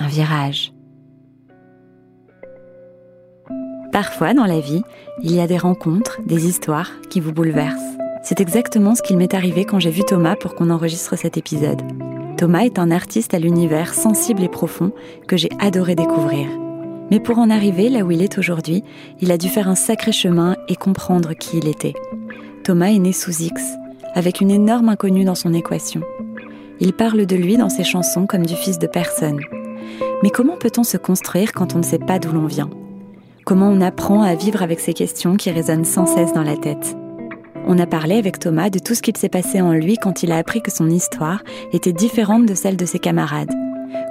un virage. Parfois, dans la vie, il y a des rencontres, des histoires qui vous bouleversent. C'est exactement ce qu'il m'est arrivé quand j'ai vu Thomas pour qu'on enregistre cet épisode. Thomas est un artiste à l'univers sensible et profond que j'ai adoré découvrir. Mais pour en arriver là où il est aujourd'hui, il a dû faire un sacré chemin et comprendre qui il était. Thomas est né sous X, avec une énorme inconnue dans son équation. Il parle de lui dans ses chansons comme du fils de personne. Mais comment peut-on se construire quand on ne sait pas d'où l'on vient? Comment on apprend à vivre avec ces questions qui résonnent sans cesse dans la tête? On a parlé avec Thomas de tout ce qu'il s'est passé en lui quand il a appris que son histoire était différente de celle de ses camarades.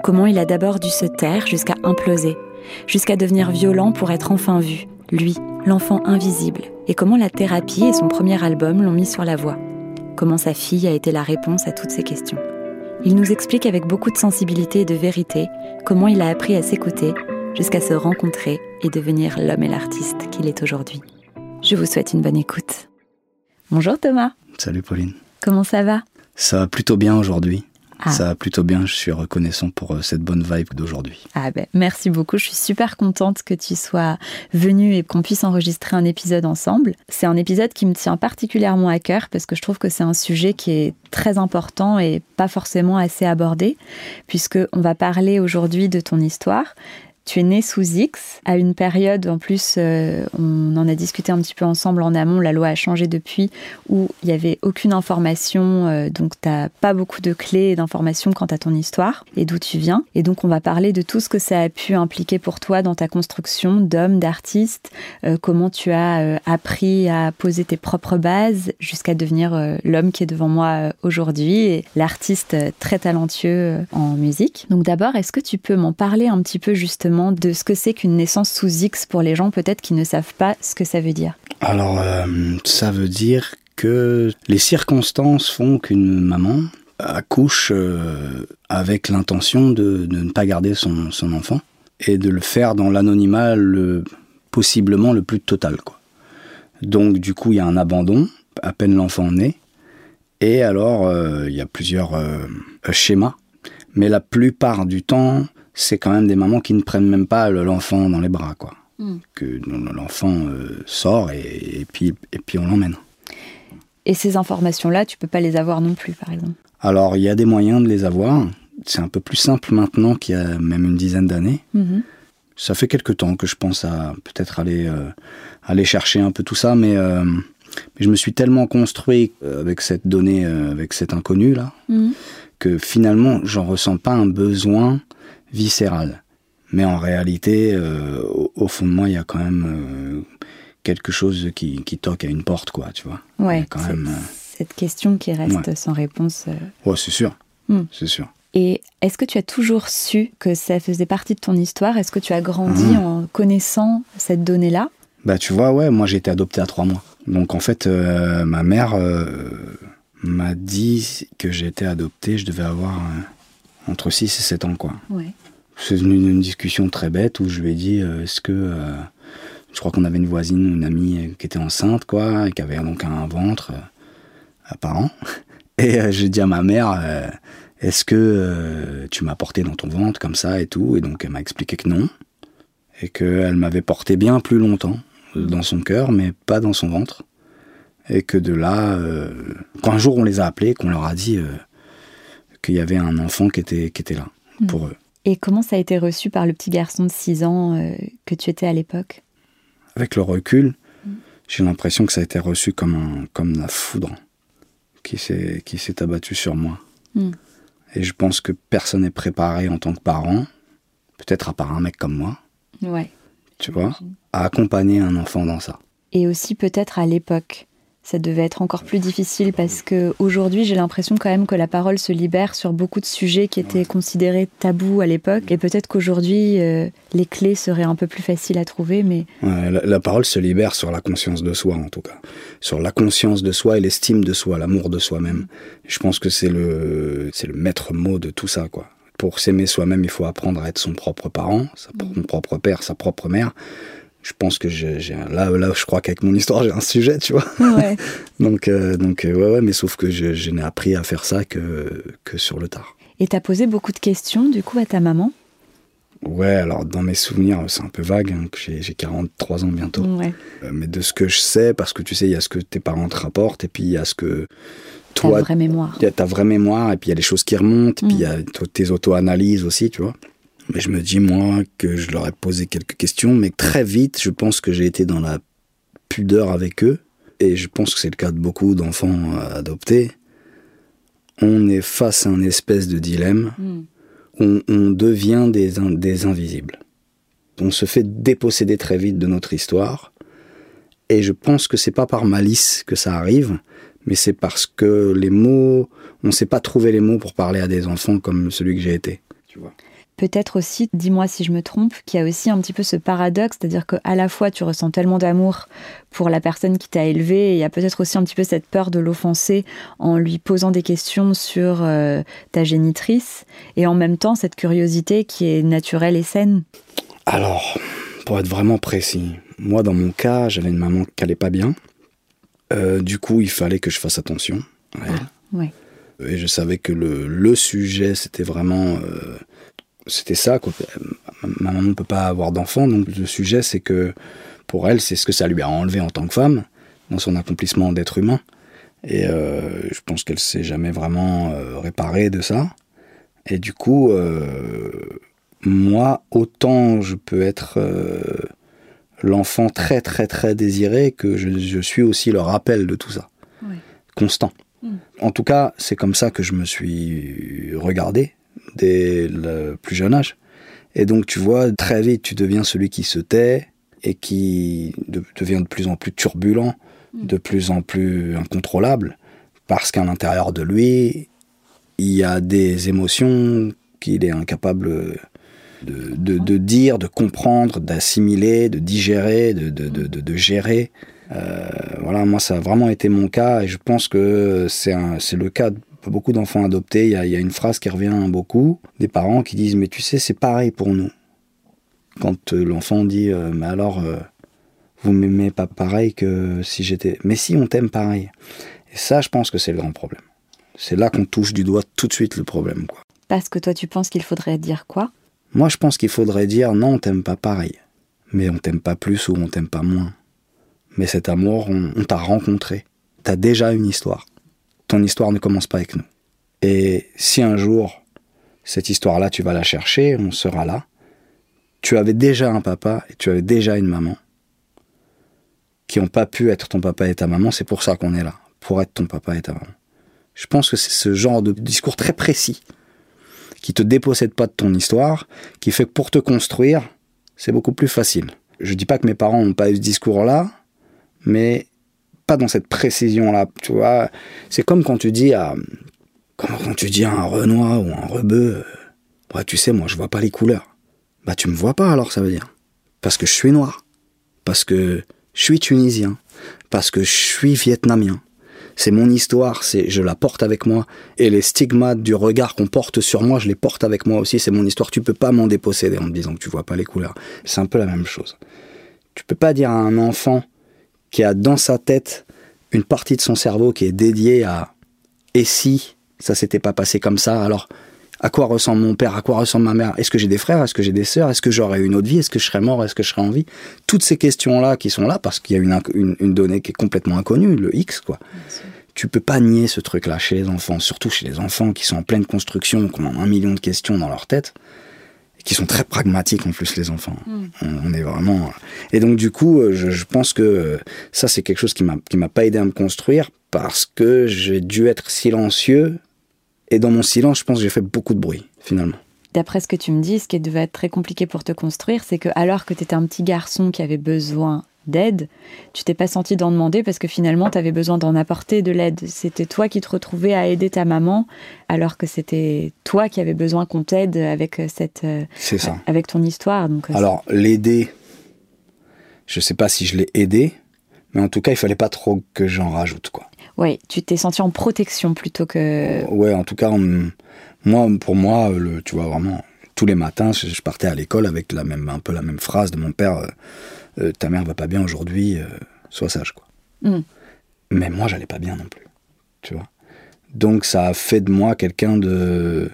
Comment il a d'abord dû se taire jusqu'à imploser, jusqu'à devenir violent pour être enfin vu, lui, l'enfant invisible, et comment la thérapie et son premier album l'ont mis sur la voie? Comment sa fille a été la réponse à toutes ces questions? Il nous explique avec beaucoup de sensibilité et de vérité comment il a appris à s'écouter jusqu'à se rencontrer et devenir l'homme et l'artiste qu'il est aujourd'hui. Je vous souhaite une bonne écoute. Bonjour Thomas. Salut Pauline. Comment ça va? Ça va plutôt bien aujourd'hui. Ah. Ça va plutôt bien, je suis reconnaissant pour euh, cette bonne vibe d'aujourd'hui. Ah ben, merci beaucoup, je suis super contente que tu sois venu et qu'on puisse enregistrer un épisode ensemble. C'est un épisode qui me tient particulièrement à cœur parce que je trouve que c'est un sujet qui est très important et pas forcément assez abordé, puisque on va parler aujourd'hui de ton histoire, tu es né sous X, à une période, en plus, euh, on en a discuté un petit peu ensemble en amont, la loi a changé depuis, où il n'y avait aucune information, euh, donc tu n'as pas beaucoup de clés d'informations quant à ton histoire et d'où tu viens. Et donc on va parler de tout ce que ça a pu impliquer pour toi dans ta construction d'homme, d'artiste, euh, comment tu as appris à poser tes propres bases jusqu'à devenir l'homme qui est devant moi aujourd'hui et l'artiste très talentueux en musique. Donc d'abord, est-ce que tu peux m'en parler un petit peu justement de ce que c'est qu'une naissance sous X pour les gens peut-être qui ne savent pas ce que ça veut dire Alors, euh, ça veut dire que les circonstances font qu'une maman accouche euh, avec l'intention de, ne pas garder son, enfant et de le faire dans l'anonymat possiblement le plus total. Quoi. Donc du coup, il y a un abandon, à peine l'enfant naît, et alors euh, il y a plusieurs schémas, mais la plupart du temps, c'est quand même des mamans qui ne prennent même pas l'enfant dans les bras, quoi. Hmm. Que l'enfant euh, sort et, puis, et puis on l'emmène. Et ces informations-là, tu peux pas les avoir non plus, par exemple? Alors, il y a des moyens de les avoir. C'est un peu plus simple maintenant qu'il y a même une dizaine d'années. Mhm. Ça fait quelque temps que je pense à peut-être aller, euh, aller chercher un peu tout ça, mais, euh, mais je me suis tellement construit avec cette donnée, avec cet inconnu là, mhm. que finalement, j'en ressens pas un besoin viscérale. Mais en réalité, euh, au, fond de moi, il y a quand même euh, quelque chose qui, toque à une porte, quoi, tu vois. Ouais, quand même, euh, cette question qui reste sans réponse. Ouais, c'est sûr. Hmm. C'est sûr. Et est-ce que tu as toujours su que ça faisait partie de ton histoire? Est-ce que tu as grandi hmm. en connaissant cette donnée-là? Bah, tu vois, ouais, moi j'ai été adopté à trois mois. Donc en fait, ma mère m'a dit que j'étais adopté, je devais avoir entre 6 et 7 ans, quoi. C'est venu une discussion très bête où je lui ai dit euh, est-ce que. Euh, je crois qu'on avait une voisine, une amie qui était enceinte, quoi, et qui avait donc un ventre euh, apparent. Et j'ai dit à ma mère est-ce que tu m'as porté dans ton ventre comme ça et tout Et donc elle m'a expliqué que non. Et qu'elle m'avait porté bien plus longtemps dans son cœur, mais pas dans son ventre. Et que de là, quand un jour on les a appelés, qu'on leur a dit qu'il y avait un enfant qui était, qui était là hmm. pour eux. Et comment ça a été reçu par le petit garçon de 6 ans euh, que tu étais à l'époque? Avec le recul, hmm. j'ai l'impression que ça a été reçu comme, un, comme la foudre qui s'est, abattue sur moi. Hmm. Et je pense que personne n'est préparé en tant que parent, peut-être à part un mec comme moi, ouais, tu vois, à accompagner un enfant dans ça. Et aussi peut-être à l'époque, ça devait être encore plus difficile parce que aujourd'hui, j'ai l'impression quand même que la parole se libère sur beaucoup de sujets qui étaient considérés tabous à l'époque. Et peut-être qu'aujourd'hui, euh, les clés seraient un peu plus faciles à trouver. Mais la, parole se libère sur la conscience de soi, en tout cas, sur la conscience de soi et l'estime de soi, l'amour de soi-même. Je pense que c'est le c'est le maître mot de tout ça, quoi. Pour s'aimer soi-même, il faut apprendre à être son propre parent, son propre père, sa propre mère je pense que j'ai là là je crois qu'avec mon histoire j'ai un sujet tu vois. Donc euh, donc euh, ouais, ouais mais sauf que je, n'ai appris à faire ça que que sur le tard. Et t'as posé beaucoup de questions du coup à ta maman? Ouais alors dans mes souvenirs c'est un peu vague hein, j'ai 43 ans bientôt. Euh, mais de ce que je sais parce que tu sais il y a ce que tes parents te rapportent et puis il y a ce que toi ta vraie mémoire. il y a ta vraie mémoire et puis il y a les choses qui remontent et puis il y a mm. tes auto-analyses aussi tu vois mais je me dis, moi, que je leur ai posé quelques questions, mais très vite, je pense que j'ai été dans la pudeur avec eux. Et je pense que c'est le cas de beaucoup d'enfants adoptés. On est face à un espèce de dilemme. Hmm. On, on, devient des, des invisibles. On se fait déposséder très vite de notre histoire. Et je pense que c'est pas par malice que ça arrive, mais c'est parce que les mots, on ne sait pas trouver les mots pour parler à des enfants comme celui que j'ai été. Tu vois peut-être aussi, dis-moi si je me trompe, qu'il y a aussi un petit peu ce paradoxe, c'est-à-dire qu'à la fois tu ressens tellement d'amour pour la personne qui t'a élevé, et il y a peut-être aussi un petit peu cette peur de l'offenser en lui posant des questions sur euh, ta génitrice, et en même temps cette curiosité qui est naturelle et saine. Alors, pour être vraiment précis, moi dans mon cas, j'avais une maman qui n'allait pas bien. Euh, du coup, il fallait que je fasse attention. Ah, et je savais que le, le sujet, c'était vraiment euh, c'était ça. Quoi. Ma maman ne peut pas avoir d'enfant, donc le sujet, c'est que pour elle, c'est ce que ça lui a enlevé en tant que femme, dans son accomplissement d'être humain. Et euh, je pense qu'elle s'est jamais vraiment euh, réparée de ça. Et du coup, euh, moi, autant je peux être l'enfant très très très désiré que je, suis aussi le rappel de tout ça. Constant. Mm. En tout cas, c'est comme ça que je me suis regardé dès le plus jeune âge. Et donc, tu vois, très vite, tu deviens celui qui se tait et qui devient de plus en plus turbulent, mm. de plus en plus incontrôlable, parce qu'à l'intérieur de lui, il y a des émotions qu'il est incapable de, dire, de comprendre, d'assimiler, de digérer, de, gérer. Euh, voilà, moi, ça a vraiment été mon cas, et je pense que c'est le cas beaucoup d'enfants adoptés, il y, a, une phrase qui revient beaucoup, des parents qui disent mais tu sais c'est pareil pour nous. Quand euh, l'enfant dit euh, mais alors euh, vous m'aimez pas pareil que si j'étais, mais si on t'aime pareil. Et ça je pense que c'est le grand problème. C'est là qu'on touche du doigt tout de suite le problème quoi. Parce que toi tu penses qu'il faudrait dire quoi? Moi je pense qu'il faudrait dire non on t'aime pas pareil, mais on t'aime pas plus ou on t'aime pas moins. Mais cet amour on, on t'a rencontré, t'as déjà une histoire ton histoire ne commence pas avec nous. Et si un jour, cette histoire-là, tu vas la chercher, on sera là, tu avais déjà un papa et tu avais déjà une maman qui n'ont pas pu être ton papa et ta maman, c'est pour ça qu'on est là, pour être ton papa et ta maman. Je pense que c'est ce genre de discours très précis qui te dépossède pas de ton histoire, qui fait que pour te construire, c'est beaucoup plus facile. Je dis pas que mes parents n'ont pas eu ce discours-là, mais pas dans cette précision-là, tu vois. C'est comme quand tu dis à, quand tu dis à un Renoir ou un Rebeu, bah, tu sais, moi, je vois pas les couleurs. Bah, tu me vois pas alors, ça veut dire. Parce que je suis noir. Parce que je suis tunisien. Parce que je suis vietnamien. C'est mon histoire, c'est, je la porte avec moi. Et les stigmates du regard qu'on porte sur moi, je les porte avec moi aussi. C'est mon histoire. Tu peux pas m'en déposséder en me disant que tu vois pas les couleurs. C'est un peu la même chose. Tu peux pas dire à un enfant, qui a dans sa tête une partie de son cerveau qui est dédiée à et si ça s'était pas passé comme ça, alors à quoi ressemble mon père, à quoi ressemble ma mère, est-ce que j'ai des frères, est-ce que j'ai des sœurs, est-ce que j'aurais une autre vie, est-ce que je serais mort, est-ce que je serais en vie? Toutes ces questions-là qui sont là parce qu'il y a une, une, donnée qui est complètement inconnue, le X, quoi. Tu peux pas nier ce truc-là chez les enfants, surtout chez les enfants qui sont en pleine construction, qui ont un million de questions dans leur tête qui sont très pragmatiques en plus les enfants. Hmm. On, est vraiment et donc du coup euh, je, pense que euh, ça c'est quelque chose qui m'a qui m'a pas aidé à me construire parce que j'ai dû être silencieux et dans mon silence je pense que j'ai fait beaucoup de bruit finalement. D'après ce que tu me dis, ce qui devait être très compliqué pour te construire, c'est que alors que tu étais un petit garçon qui avait besoin d'aide, tu t'es pas senti d'en demander parce que finalement, tu avais besoin d'en apporter de l'aide. C'était toi qui te retrouvais à aider ta maman, alors que c'était toi qui avais besoin qu'on t'aide avec cette, ça. avec ton histoire. Donc, alors l'aider, je sais pas si je l'ai aidé, mais en tout cas, il fallait pas trop que j'en rajoute, quoi. Ouais, tu t'es senti en protection plutôt que. Ouais, en tout cas, moi, pour moi, le, tu vois vraiment, tous les matins, je, partais à l'école avec la même, un peu la même phrase de mon père euh, euh, Ta mère va pas bien aujourd'hui, euh, sois sage, quoi. Mm. Mais moi, j'allais pas bien non plus, tu vois. Donc, ça a fait de moi quelqu'un de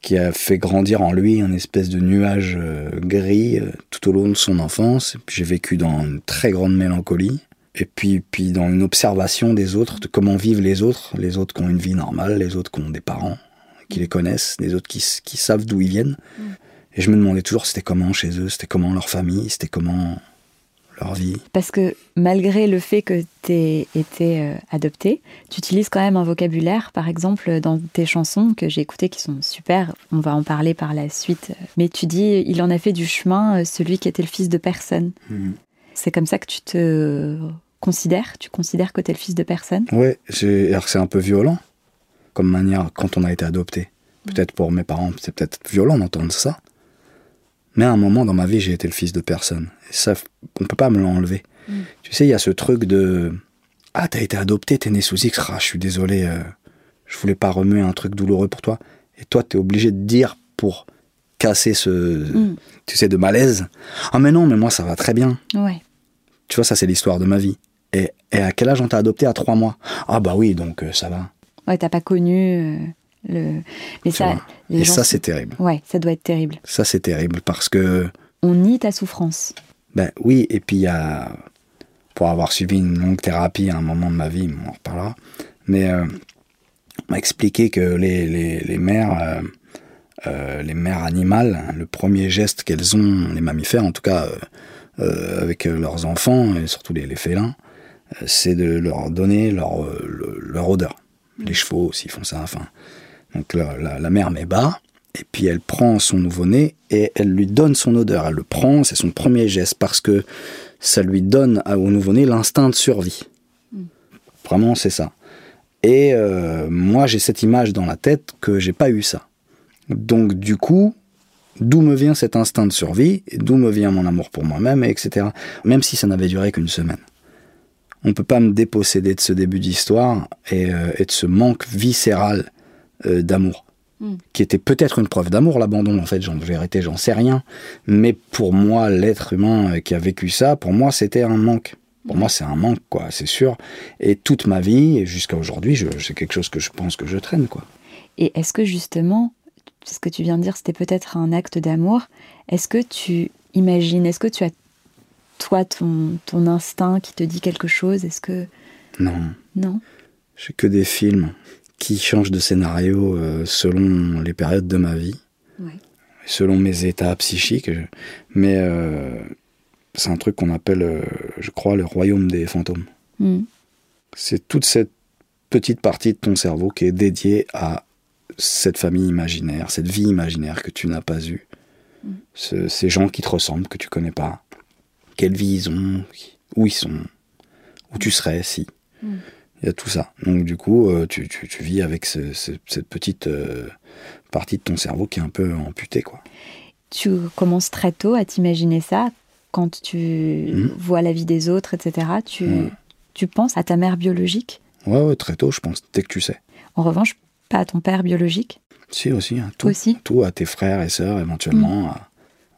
qui a fait grandir en lui un espèce de nuage gris tout au long de son enfance. J'ai vécu dans une très grande mélancolie et puis, puis dans une observation des autres, de comment vivent les autres, les autres qui ont une vie normale, les autres qui ont des parents qui les connaissent, les autres qui, qui savent d'où ils viennent. Mm. Et je me demandais toujours c'était comment chez eux, c'était comment leur famille, c'était comment leur vie. Parce que malgré le fait que tu aies été euh, adopté, tu utilises quand même un vocabulaire, par exemple, dans tes chansons que j'ai écoutées qui sont super, on va en parler par la suite, mais tu dis il en a fait du chemin euh, celui qui était le fils de personne. Mm. C'est comme ça que tu te considères? Tu considères que tu es le fils de personne? Oui, c'est un peu violent comme manière quand on a été adopté. Peut-être pour mes parents, c'est peut-être violent d'entendre ça. Mais à un moment dans ma vie, j'ai été le fils de personne. Et ça, on peut pas me l'enlever. Mm. Tu sais, il y a ce truc de Ah, t'as été adopté, t'es né sous X, ah, je suis désolé, euh, je voulais pas remuer un truc douloureux pour toi. Et toi, t'es obligé de dire pour casser ce, mm. tu sais, de malaise. Ah, mais non, mais moi, ça va très bien. Ouais. Tu vois, ça, c'est l'histoire de ma vie. Et, à quel âge on t'a adopté À trois mois? Ah bah oui, donc euh, ça va. Ouais, t'as pas connu euh, le. Mais ça, et ça, c'est terrible. Ouais, ça doit être terrible. Ça, c'est terrible parce que. On nie ta souffrance. Ben oui, et puis il y a. Pour avoir suivi une longue thérapie à un moment de ma vie, on en reparlera. Mais euh, on m'a expliqué que les, les, les mères. les mères animales, le premier geste qu'elles ont, les mammifères en tout cas, euh, avec euh, leurs enfants, et surtout les, félins, euh, c'est de leur donner leur, leur odeur. Mm. Les chevaux aussi font ça. Enfin, donc la, la, mère met bas, et puis elle prend son nouveau-né et elle lui donne son odeur. Elle le prend, c'est son premier geste parce que ça lui donne au nouveau-né l'instinct de survie. Mm. Vraiment, c'est ça. Et moi, j'ai cette image dans la tête que j'ai pas eu ça. Donc, du coup, D'où me vient cet instinct de survie, d'où me vient mon amour pour moi-même, etc. Même si ça n'avait duré qu'une semaine. On ne peut pas me déposséder de ce début d'histoire et, euh, de ce manque viscéral euh, d'amour, hmm. qui était peut-être une preuve d'amour, l'abandon, en fait, j'en vérité, j'en sais rien. Mais pour moi, l'être humain euh, qui a vécu ça, pour moi, c'était un manque. Pour moi, c'est un manque, quoi, c'est sûr. Et toute ma vie, jusqu'à aujourd'hui, c'est quelque chose que je pense que je traîne, quoi. Et est-ce que justement, ce que tu viens de dire, c'était peut-être un acte d'amour. Est-ce que tu imagines, est-ce que tu as, toi, ton, ton instinct qui te dit quelque chose? Est-ce que... Non. Non? J'ai que des films qui changent de scénario euh, selon les périodes de ma vie, selon mes états psychiques. Mais euh, c'est un truc qu'on appelle, euh, je crois, le royaume des fantômes. Hmm. C'est toute cette petite partie de ton cerveau qui est dédiée à cette famille imaginaire, cette vie imaginaire que tu n'as pas eue, mm. ces gens qui te ressemblent, que tu connais pas, quelle vie ils ont, où ils sont, où tu serais si. Mm. Il y a tout ça. Donc du coup, euh, tu, vis avec cette petite euh, partie de ton cerveau qui est un peu amputée. Quoi. Tu commences très tôt à t'imaginer ça quand tu mm. vois la vie des autres, etc. Tu, tu penses à ta mère biologique? Ouais, ouais, très tôt, je pense, dès que tu sais. En revanche, pas à ton père biologique? Si, aussi. Hein, tout, aussi tout à tes frères et sœurs, éventuellement, mm.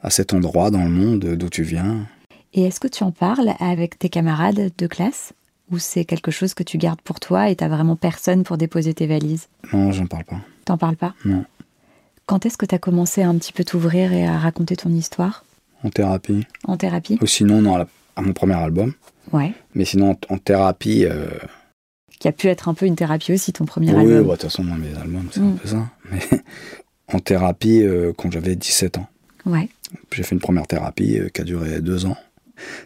à, cet endroit dans le monde d'où tu viens. Et est-ce que tu en parles avec tes camarades de classe? Ou c'est quelque chose que tu gardes pour toi et t'as vraiment personne pour déposer tes valises? Non, j'en parle pas. T'en parles pas? Non. Quand est-ce que tu as commencé à un petit peu t'ouvrir et à raconter ton histoire? En thérapie. En thérapie? Ou sinon, non, à, mon premier album. Ouais. Mais sinon, en, thérapie, euh, qui a pu être un peu une thérapie aussi, ton premier album. Oui, bah, de toute façon, mes albums, c'est un mm. peu ça. Mais en thérapie, euh, quand j'avais 17 ans. Ouais. J'ai fait une première thérapie euh, qui a duré deux ans.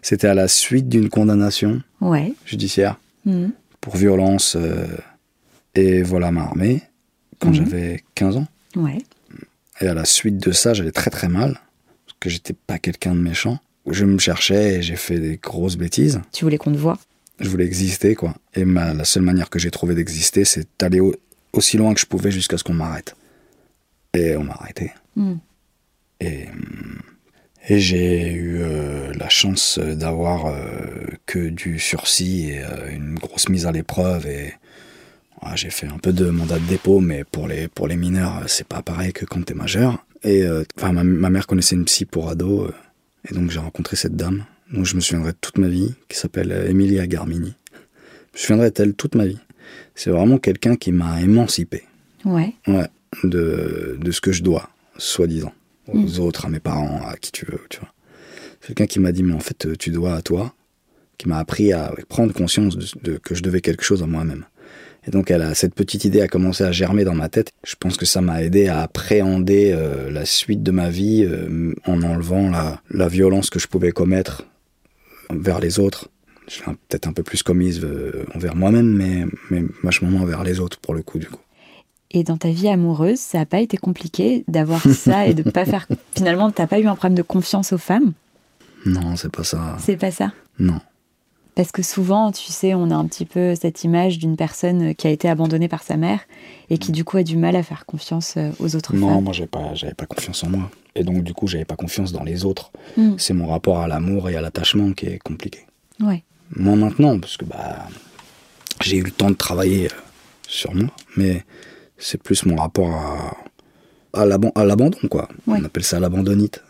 C'était à la suite d'une condamnation ouais. judiciaire mm. pour violence euh, et vol à main armée quand mm. j'avais 15 ans. Ouais. Et à la suite de ça, j'allais très très mal, parce que j'étais pas quelqu'un de méchant, Je me cherchais et j'ai fait des grosses bêtises. Tu voulais qu'on te voie? Je voulais exister, quoi. Et la seule manière que j'ai trouvé d'exister, c'est d'aller aussi loin que je pouvais jusqu'à ce qu'on m'arrête. Et on m'a arrêté. Hmm. Et, et j'ai eu euh, la chance d'avoir euh, que du sursis et euh, une grosse mise à l'épreuve. Et j'ai fait un peu de mandat de dépôt, mais pour les, pour les mineurs, c'est pas pareil que quand t'es majeur. Et enfin, ma, ma, mère connaissait une psy pour ado, et donc j'ai rencontré cette dame, dont je me souviendrai toute ma vie, qui s'appelle Emilia Garmini. Je me souviendrai d'elle toute ma vie. C'est vraiment quelqu'un qui m'a émancipé. Ouais. Ouais, de, de ce que je dois, soi-disant, aux mm. autres, à mes parents, à qui tu veux, tu. Quelqu'un qui m'a dit, mais en fait, tu dois à toi, qui m'a appris à prendre conscience de, que je devais quelque chose à moi-même. Et donc, elle a, cette petite idée a commencé à germer dans ma tête. Je pense que ça m'a aidé à appréhender euh, la suite de ma vie euh, en enlevant la, violence que je pouvais commettre envers les autres. Je l'ai peut-être un peu plus commise euh, envers moi-même, mais, mais vachement moins envers les autres, pour le coup, du coup. Et dans ta vie amoureuse, ça n'a pas été compliqué d'avoir ça et de pas faire. Finalement, tu n'as pas eu un problème de confiance aux femmes? Non, c'est pas ça. C'est pas ça? Non. Parce que souvent, tu sais, on a un petit peu cette image d'une personne qui a été abandonnée par sa mère et qui, du coup, a du mal à faire confiance euh, aux autres non, femmes. Non, moi, j'avais pas, j'avais pas confiance en moi. Et donc, du coup, j'avais pas confiance dans les autres. Hmm. C'est mon rapport à l'amour et à l'attachement qui est compliqué. Ouais. Moi, maintenant, parce que bah, j'ai eu le temps de travailler euh, sur moi, mais c'est plus mon rapport à, à l'abandon, quoi. On appelle ça l'abandonnite.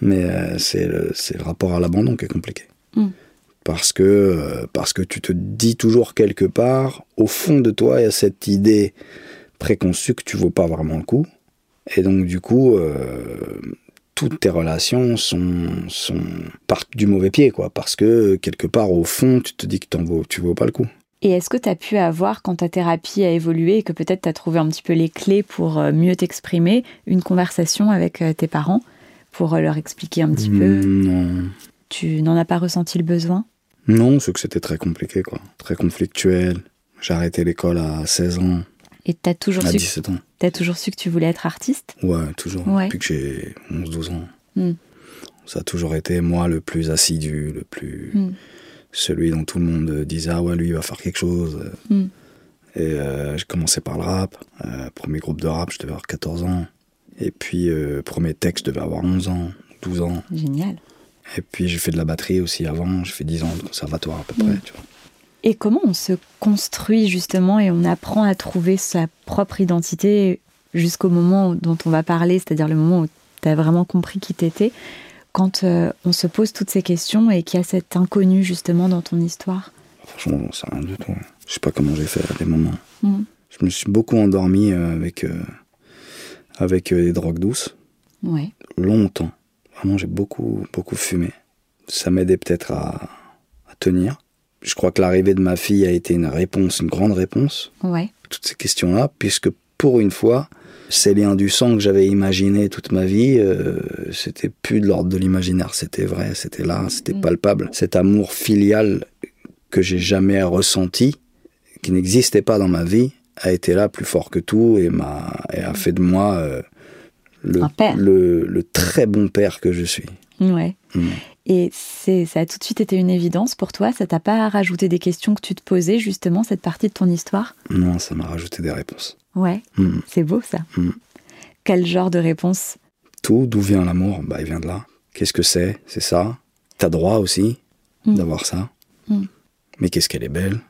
Mais euh, c'est le, le, rapport à l'abandon qui est compliqué. Hmm. Parce, que, euh, parce que tu te dis toujours quelque part, au fond de toi, il y a cette idée préconçue que tu vaux pas vraiment le coup. Et donc, du coup, euh, toutes tes relations sont, sont, partent du mauvais pied, quoi. Parce que, quelque part, au fond, tu te dis que tu vaux, tu vaux pas le coup. Et est-ce que tu as pu avoir, quand ta thérapie a évolué et que peut-être tu as trouvé un petit peu les clés pour euh, mieux t'exprimer, une conversation avec euh, tes parents pour euh, leur expliquer un petit peu? Non. Tu n'en as pas ressenti le besoin? Non, c'est que c'était très compliqué, quoi. Très conflictuel. J'ai arrêté l'école à 16 ans. Et tu as toujours à su 17 ans. Tu as toujours su que tu voulais être artiste? Ouais, toujours. Depuis que j'ai 11-12 ans. Hmm. Ça a toujours été moi le plus assidu, le plus... Hmm celui dont tout le monde disait ah ouais lui il va faire quelque chose. Hmm. Et euh, j'ai commencé par le rap. Euh, premier groupe de rap, je devais avoir 14 ans. Et puis euh, premier texte, je devais avoir 11 ans, 12 ans. Génial. Et puis j'ai fait de la batterie aussi avant. J'ai fait 10 ans de conservatoire à peu près. Hmm. Tu vois. Et comment on se construit justement et on apprend à trouver sa propre identité jusqu'au moment dont on va parler, c'est-à-dire le moment où tu as vraiment compris qui t'étais? Quand euh, on se pose toutes ces questions et qu'il y a cet inconnu justement dans ton histoire Franchement, j'en sais rien du tout. Je sais pas comment j'ai fait à des moments. Mm. Je me suis beaucoup endormi euh, avec, euh, avec des drogues douces. Ouais. Longtemps. Vraiment, j'ai beaucoup, beaucoup fumé. Ça m'aidait peut-être à, à, tenir. Je crois que l'arrivée de ma fille a été une réponse, une grande réponse. Ouais. Toutes ces questions-là, puisque pour une fois, ces liens du sang que j'avais imaginés toute ma vie, euh, c'était plus de l'ordre de l'imaginaire, c'était vrai, c'était là, c'était mm. palpable. Cet amour filial que j'ai jamais ressenti, qui n'existait pas dans ma vie, a été là plus fort que tout et, m'a, et a fait de moi euh, le, le, le, très bon père que je suis. Ouais. Mm. Et c'est, ça a tout de suite été une évidence pour toi Ça t'a pas rajouté des questions que tu te posais, justement, cette partie de ton histoire? Non, ça m'a rajouté des réponses. Ouais, mm. c'est beau ça. Mm. Quel genre de réponse? Tout, d'où vient l'amour? Bah, il vient de là. Qu'est-ce que c'est? C'est ça. T'as droit aussi mm. d'avoir ça. Mais qu'est-ce qu'elle est belle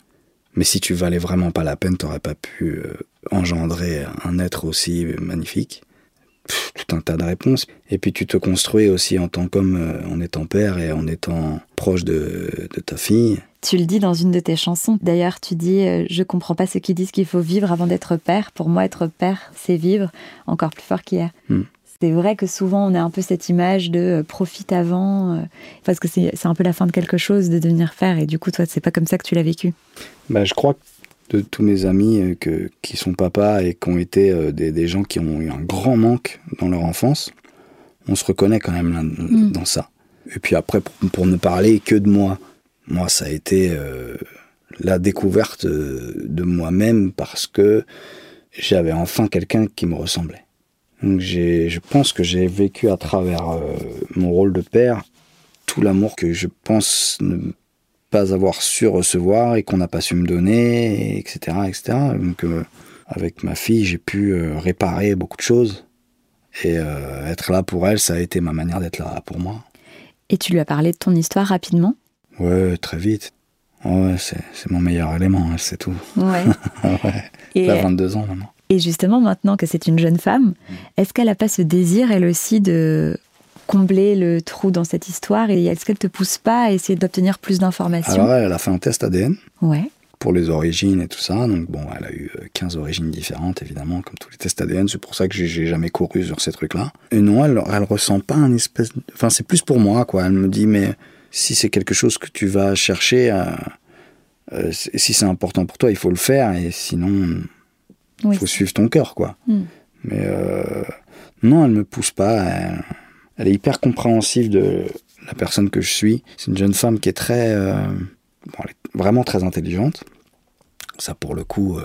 Mais si tu valais vraiment pas la peine, t'aurais pas pu euh, engendrer un être aussi magnifique tout un tas de réponses. Et puis tu te construis aussi en tant qu'homme, euh, en étant père et en étant proche de, ta fille. Tu le dis dans une de tes chansons. D'ailleurs, tu dis euh, Je comprends pas ceux qui disent qu'il faut vivre avant d'être père. Pour moi, être père, c'est vivre encore plus fort qu'hier. Hmm. C'est vrai que souvent on a un peu cette image de euh, profite avant, parce que c'est un peu la fin de quelque chose de devenir père. Et du coup, toi, c'est pas comme ça que tu l'as vécu. Bah, je crois que de tous mes amis euh, que, qui sont papas et qui ont été euh, des, gens qui ont eu un grand manque dans leur enfance, on se reconnaît quand même mm. dans ça. Et puis après, pour, ne parler que de moi, moi, ça a été euh, la découverte de moi-même parce que j'avais enfin quelqu'un qui me ressemblait. Donc je pense que j'ai vécu à travers mon rôle de père tout l'amour que je pense ne pas avoir su recevoir et qu'on n'a pas su me donner, etc., etc. Donc, euh, avec ma fille, j'ai pu euh, réparer beaucoup de choses. Et euh, être là pour elle, ça a été ma manière d'être là pour moi. Et tu lui as parlé de ton histoire rapidement? Ouais, très vite. Ouais, c'est mon meilleur élément, hein, c'est tout. Ouais. ouais. Et 22 ans maintenant. Et justement, maintenant que c'est une jeune femme, est-ce qu'elle n'a pas ce désir, elle aussi, de combler le trou dans cette histoire Et est-ce qu'elle te pousse pas à essayer d'obtenir plus d'informations? Alors, elle a fait un test ADN. Ouais. Pour les origines et tout ça. Donc, bon, elle a eu 15 euh, origines différentes, évidemment, comme tous les tests ADN. C'est pour ça que j'ai jamais couru sur ces trucs-là. Et non, elle, elle ressent pas un espèce. Enfin, c'est plus pour moi, quoi. Elle me dit, mais si c'est quelque chose que tu vas chercher, euh, si c'est important pour toi, il faut le faire. Et sinon il faut suivre ton cœur, quoi. Hmm. Mais euh, non, elle me pousse pas. Elle, est hyper compréhensive de la personne que je suis. C'est une jeune femme qui est très, euh, vraiment très intelligente. Ça, pour le coup,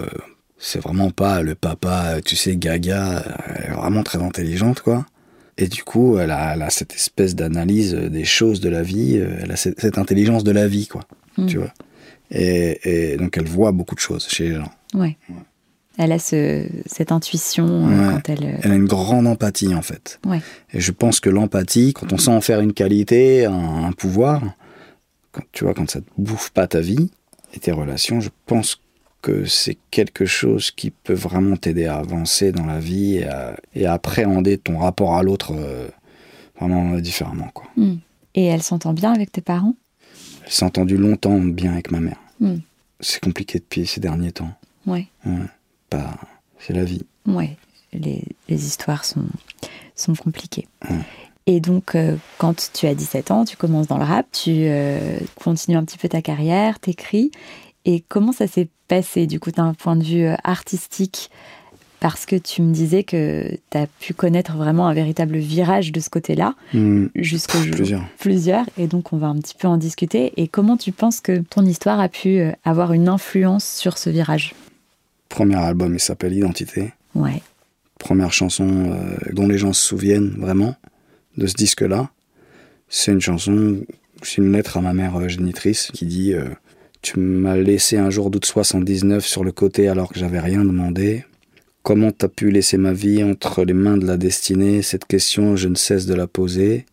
c'est vraiment pas le papa, tu sais, gaga. Elle est vraiment très intelligente, quoi. Et du coup, elle a, cette espèce d'analyse des choses de la vie. Elle a cette, intelligence de la vie, quoi. Hmm. Tu vois. Et, et, donc, elle voit beaucoup de choses chez les gens. ouais. Elle a cette intuition euh, quand elle. Euh, elle a une grande empathie en fait. Et je pense que l'empathie, quand on sent en faire une qualité, un, pouvoir, quand, tu vois, quand ça te bouffe pas ta vie et tes relations, je pense que c'est quelque chose qui peut vraiment t'aider à avancer dans la vie et à, appréhender ton rapport à l'autre euh, vraiment différemment. Quoi. Hmm. Et elle s'entend bien avec tes parents? Elle s'est entendue longtemps bien avec ma mère. Hmm. C'est compliqué depuis ces derniers temps. Ouais. ouais pas. C'est la vie. Ouais, les, histoires sont, sont compliquées. Et donc, euh, quand tu as 17 ans, tu commences dans le rap, tu euh, continues un petit peu ta carrière, t'écris. Et comment ça s'est passé, du coup, d'un point de vue euh, artistique? Parce que tu me disais que tu as pu connaître vraiment un véritable virage de ce côté-là, mmh. jusqu'au jour. Plusieurs. Plusieurs. Et donc, on va un petit peu en discuter. Et comment tu penses que ton histoire a pu avoir une influence sur ce virage? Premier album, il s'appelle Identité. Ouais. Première chanson euh, dont les gens se souviennent vraiment de ce disque-là. C'est une chanson, c'est une lettre à ma mère euh, génitrice qui dit euh, Tu m'as laissé un jour d'août 79 sur le côté alors que j'avais rien demandé. Comment t'as pu laisser ma vie entre les mains de la destinée? Cette question, je ne cesse de la poser.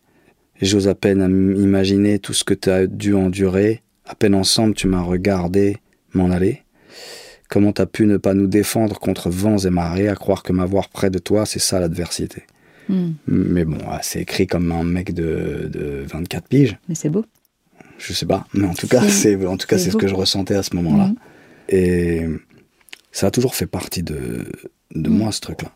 J'ose à peine imaginer tout ce que t'as dû endurer. À peine ensemble, tu m'as regardé m'en aller. Comment t'as pu ne pas nous défendre contre vents et marées, à croire que m'avoir près de toi, c'est ça l'adversité? Hmm. Mais bon, ah, c'est écrit comme un mec de, de 24 piges. Mais c'est beau. Je sais pas, mais en tout cas, c'est en tout cas c'est ce que je ressentais à ce moment-là. Hmm. Et ça a toujours fait partie de, de moi ce truc-là.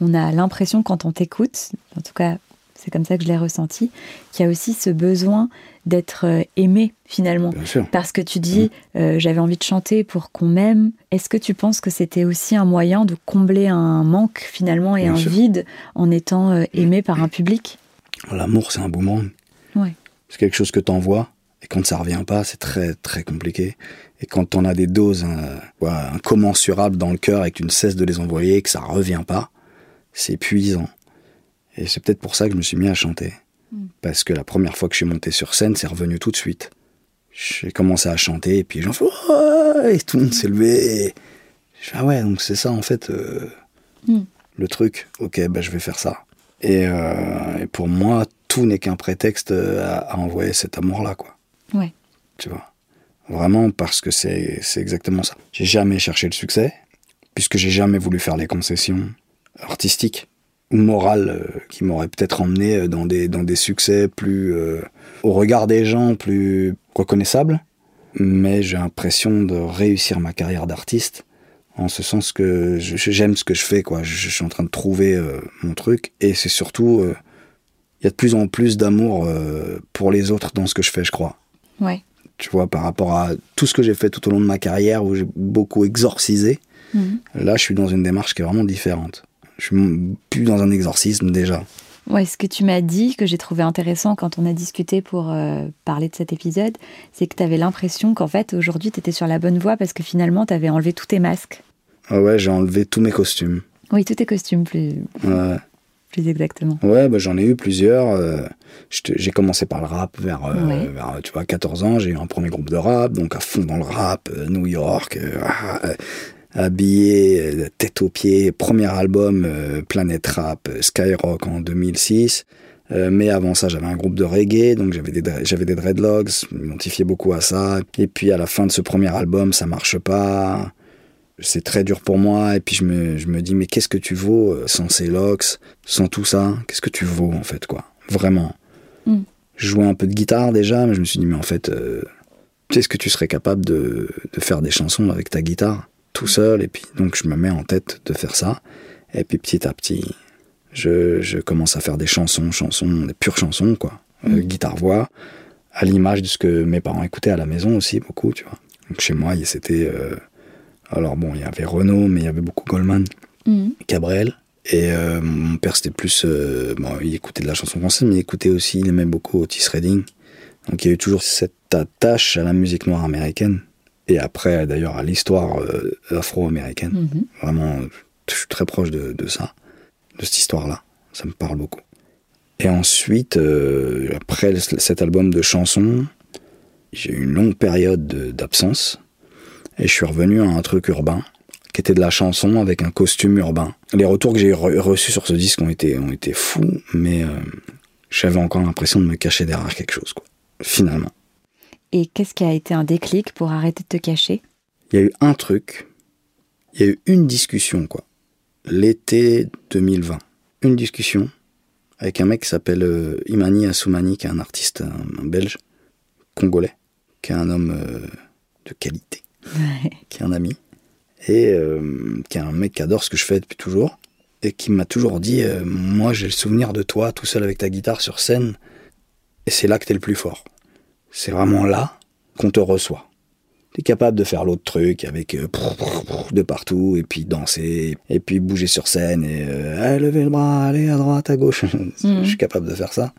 On a l'impression quand on t'écoute, en tout cas c'est comme ça que je l'ai ressenti, qu'il y a aussi ce besoin d'être euh, aimé finalement. Parce que tu dis, mm. euh, j'avais envie de chanter pour qu'on m'aime. Est-ce que tu penses que c'était aussi un moyen de combler un manque finalement et un vide en étant euh, aimé par un public? L'amour, c'est un boomerang. C'est quelque chose que tu envoies et quand ça revient pas, c'est très très compliqué. Et quand on a des doses incommensurables dans le cœur et que tu ne cesses de les envoyer et que ça revient pas, c'est épuisant. Et c'est peut-être pour ça que je me suis mis à chanter. Hmm. Parce que la première fois que je suis monté sur scène, c'est revenu tout de suite. J'ai commencé à chanter, et puis j'en fais et tout le monde s'est levé. Ah ouais, donc c'est ça en fait euh, hmm. le truc. Ok, ben je vais faire ça. Euh, et, pour moi, tout n'est qu'un prétexte à, envoyer cet amour-là, quoi. Ouais. Tu vois. Vraiment parce que c'est exactement ça. J'ai jamais cherché le succès, puisque j'ai jamais voulu faire les concessions artistiques morale euh, qui m'aurait peut-être emmené euh, dans des, dans des succès plus, euh, au regard des gens, plus reconnaissables. Mais j'ai l'impression de réussir ma carrière d'artiste en ce sens que j'aime ce que je fais, quoi. Je, suis en train de trouver mon truc et c'est surtout, il y a de plus en plus d'amour pour les autres dans ce que je fais, je crois. Ouais. Tu vois, par rapport à tout ce que j'ai fait tout au long de ma carrière où j'ai beaucoup exorcisé, mhm. là, je suis dans une démarche qui est vraiment différente. Je suis plus dans un exorcisme déjà. Ouais, ce que tu m'as dit, que j'ai trouvé intéressant quand on a discuté pour euh, parler de cet épisode, c'est que tu avais l'impression qu'en fait, aujourd'hui, tu étais sur la bonne voie parce que finalement, tu avais enlevé tous tes masques. Ah ouais, j'ai enlevé tous mes costumes. Oui, tous tes costumes plus. Ouais. Plus exactement Ouais, bah, j'en ai eu plusieurs. Euh, j'ai commencé par le rap vers, euh, tu vois, 14 ans. J'ai eu un premier groupe de rap, donc à fond dans le rap, euh, New York, habillé, tête aux pieds. Premier album, Planète Rap, Skyrock en 2006. mais avant ça, j'avais un groupe de reggae, donc j'avais des, j'avais des dreadlocks, je m'identifiais beaucoup à ça. Et puis à la fin de ce premier album, ça marche pas c'est très dur pour moi. Et puis je me, je me dis, mais qu'est-ce que tu vaux euh, sans ces locks, sans tout ça? Qu'est-ce que tu vaux en fait, quoi? Vraiment. Mm. Je jouais un peu de guitare déjà, mais je me suis dit, mais en fait, euh, tu sais ce que tu serais capable de, de, faire des chansons avec ta guitare, tout seul? Et puis donc je me mets en tête de faire ça. Et puis petit à petit, je, je commence à faire des chansons, chansons, des pures chansons, quoi. Euh, mm. Guitare-voix, à l'image de ce que mes parents écoutaient à la maison aussi, beaucoup, tu vois. Donc chez moi, c'était alors bon, il y avait Renault, mais il y avait beaucoup Goldman, mhm. Cabrel. Et euh, mon père, c'était plus. Euh, bon, il écoutait de la chanson française, mais il écoutait aussi, il aimait beaucoup Otis Redding. Donc il y a eu toujours cette attache à la musique noire américaine. Et après, d'ailleurs, à l'histoire euh, afro-américaine. Mhm. Vraiment, je suis très proche de, ça, de cette histoire-là. Ça me parle beaucoup. Et ensuite, après cet album de chansons, j'ai eu une longue période d'absence. Et je suis revenu à un truc urbain, qui était de la chanson avec un costume urbain. Les retours que j'ai reçus sur ce disque ont été, ont été fous, mais euh, j'avais encore l'impression de me cacher derrière quelque chose, quoi. Finalement. Et qu'est-ce qui a été un déclic pour arrêter de te cacher? Il y a eu un truc, il y a eu une discussion, quoi. L'été 2020. Une discussion avec un mec qui s'appelle euh, Imani Assoumani, qui est un artiste, un, belge, congolais, qui est un homme euh, de qualité qui est un ami, et euh, qui est un mec qui adore ce que je fais depuis toujours, et qui m'a toujours dit euh, Moi, j'ai le souvenir de toi tout seul avec ta guitare sur scène, et c'est là que t'es le plus fort. C'est vraiment là qu'on te reçoit. T'es capable de faire l'autre truc avec euh, de partout, et puis danser, et puis bouger sur scène, et lever le bras, aller à droite, à gauche. Mhm. Je suis capable de faire ça.